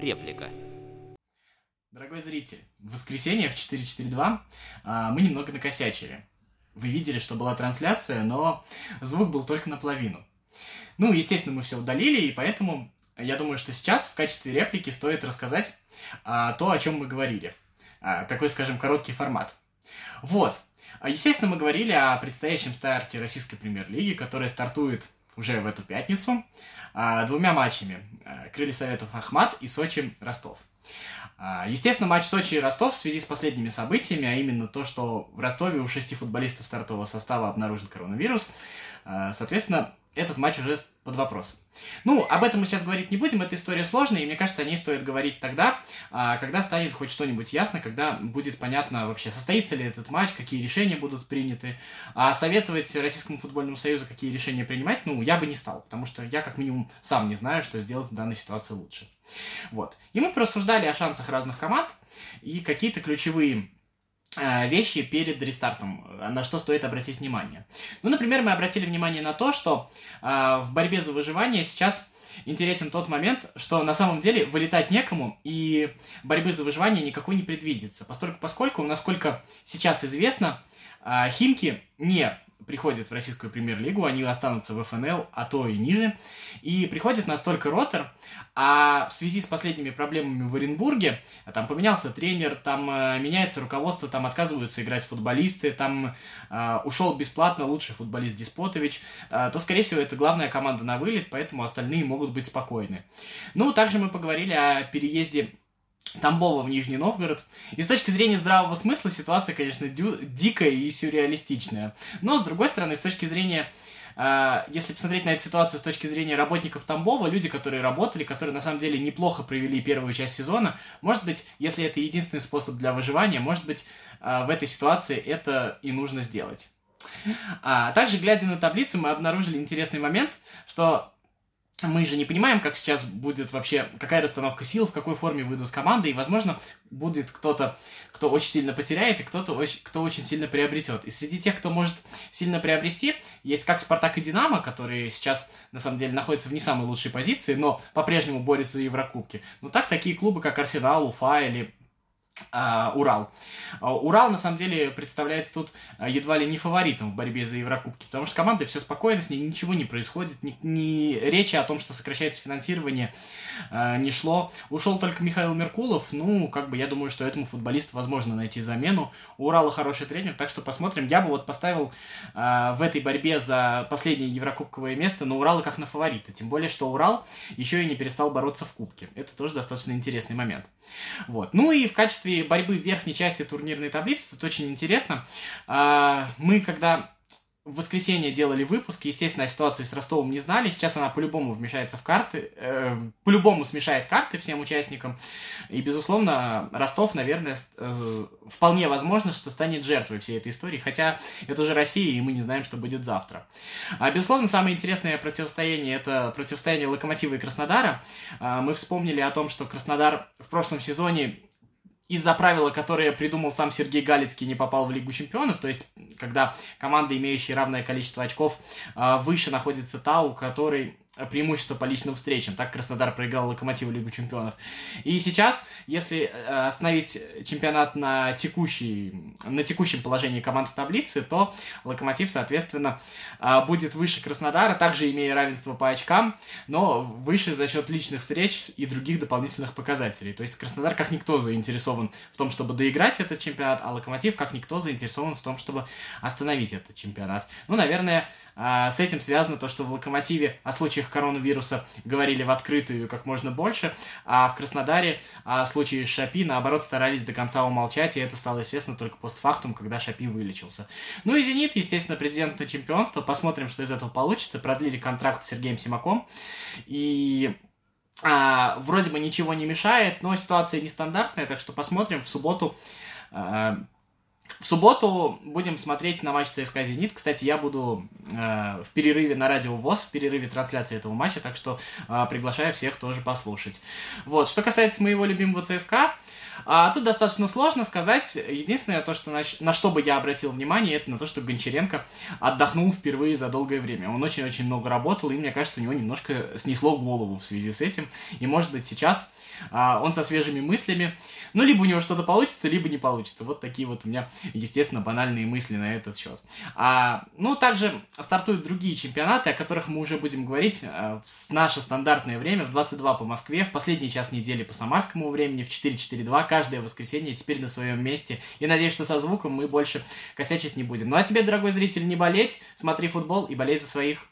Реплика. Дорогой зритель, в воскресенье в 4.42 а, мы немного накосячили. Вы видели, что была трансляция, но звук был только наполовину. Ну, естественно, мы все удалили, и поэтому я думаю, что сейчас в качестве реплики стоит рассказать а, то, о чем мы говорили. А, такой, скажем, короткий формат. Вот. Естественно, мы говорили о предстоящем старте российской премьер-лиги, которая стартует уже в эту пятницу а, двумя матчами. А, Крылья Советов Ахмат и Сочи Ростов. А, естественно, матч Сочи и Ростов в связи с последними событиями, а именно то, что в Ростове у шести футболистов стартового состава обнаружен коронавирус, соответственно, этот матч уже под вопросом. Ну, об этом мы сейчас говорить не будем, эта история сложная, и мне кажется, о ней стоит говорить тогда, а, когда станет хоть что-нибудь ясно, когда будет понятно вообще, состоится ли этот матч, какие решения будут приняты. А советовать Российскому футбольному союзу, какие решения принимать, ну, я бы не стал, потому что я как минимум сам не знаю, что сделать в данной ситуации лучше. Вот. И мы порассуждали о шансах разных команд и какие-то ключевые вещи перед рестартом, э, на что стоит обратить внимание. Ну, например, мы обратили внимание на то, что э, в борьбе за выживание сейчас интересен тот момент, что на самом деле вылетать некому, и борьбы за выживание никакой не предвидится. Поскольку, поскольку насколько сейчас известно, э, Химки не приходят в российскую премьер-лигу, они останутся в ФНЛ, а то и ниже. И приходит настолько ротор, а в связи с последними проблемами в Оренбурге, там поменялся тренер, там э, меняется руководство, там отказываются играть футболисты, там э, ушел бесплатно лучший футболист Диспотович, э, то, скорее всего, это главная команда на вылет, поэтому остальные могут быть спокойны. Ну, также мы поговорили о переезде Тамбова в Нижний Новгород. И с точки зрения здравого смысла ситуация, конечно, дю- дикая и сюрреалистичная. Но, с другой стороны, с точки зрения э, если посмотреть на эту ситуацию с точки зрения работников Тамбова, люди, которые работали, которые на самом деле неплохо провели первую часть сезона, может быть, если это единственный способ для выживания, может быть, э, в этой ситуации это и нужно сделать. А также, глядя на таблицу, мы обнаружили интересный момент, что мы же не понимаем, как сейчас будет вообще, какая расстановка сил, в какой форме выйдут команды, и, возможно, будет кто-то, кто очень сильно потеряет, и кто-то, очень, кто очень сильно приобретет. И среди тех, кто может сильно приобрести, есть как Спартак и Динамо, которые сейчас, на самом деле, находятся в не самой лучшей позиции, но по-прежнему борются за Еврокубки. Но так такие клубы, как Арсенал, Уфа или Uh, Урал. Uh, Урал, на самом деле, представляется тут uh, едва ли не фаворитом в борьбе за Еврокубки, потому что с командой все спокойно, с ней ничего не происходит, ни, ни речи о том, что сокращается финансирование, не шло. Ушел только Михаил Меркулов, ну, как бы, я думаю, что этому футболисту возможно найти замену. У Урала хороший тренер, так что посмотрим. Я бы вот поставил в этой борьбе за последнее Еврокубковое место на Урала как на фаворита, тем более, что Урал еще и не перестал бороться в Кубке. Это тоже достаточно интересный момент. Вот. Ну и в качестве качестве борьбы в верхней части турнирной таблицы, тут очень интересно. А, мы, когда в воскресенье делали выпуск, естественно, о ситуации с Ростовом не знали. Сейчас она по-любому вмешается в карты, э, по-любому смешает карты всем участникам. И, безусловно, Ростов, наверное, э, вполне возможно, что станет жертвой всей этой истории. Хотя это же Россия, и мы не знаем, что будет завтра. А, безусловно, самое интересное противостояние это противостояние Локомотива и Краснодара. А, мы вспомнили о том, что Краснодар в прошлом сезоне из-за правила, которое придумал сам Сергей Галицкий, не попал в Лигу Чемпионов, то есть, когда команда, имеющая равное количество очков, а, выше находится та, у которой преимущество по личным встречам. Так Краснодар проиграл Локомотиву Лигу Чемпионов. И сейчас, если э, остановить чемпионат на, текущий, на текущем положении команд в таблице, то Локомотив, соответственно, э, будет выше Краснодара, также имея равенство по очкам, но выше за счет личных встреч и других дополнительных показателей. То есть Краснодар как никто заинтересован в том, чтобы доиграть этот чемпионат, а Локомотив как никто заинтересован в том, чтобы остановить этот чемпионат. Ну, наверное, с этим связано то, что в Локомотиве о случаях коронавируса говорили в открытую как можно больше, а в Краснодаре о случае Шапи, наоборот, старались до конца умолчать, и это стало известно только постфактум, когда Шапи вылечился. Ну и «Зенит», естественно, президент на чемпионство. Посмотрим, что из этого получится. Продлили контракт с Сергеем Симаком. И а, вроде бы ничего не мешает, но ситуация нестандартная, так что посмотрим в субботу. А, В субботу будем смотреть на матч ЦСКА «Зенит». Кстати, я буду э, в перерыве на радио ВОЗ, в перерыве трансляции этого матча, так что э, приглашаю всех тоже послушать. Вот, что касается моего любимого ЦСКА, а, тут достаточно сложно сказать. Единственное, то, что на, на что бы я обратил внимание, это на то, что Гончаренко отдохнул впервые за долгое время. Он очень-очень много работал, и мне кажется, у него немножко снесло голову в связи с этим. И, может быть, сейчас а, он со свежими мыслями. Ну, либо у него что-то получится, либо не получится. Вот такие вот у меня, естественно, банальные мысли на этот счет. А, ну, также стартуют другие чемпионаты, о которых мы уже будем говорить а, в наше стандартное время, в 22 по Москве, в последний час недели по самарскому времени, в 4.42, каждое воскресенье теперь на своем месте. И надеюсь, что со звуком мы больше косячить не будем. Ну, а тебе, дорогой зритель, не болеть, смотри футбол и болей за своих.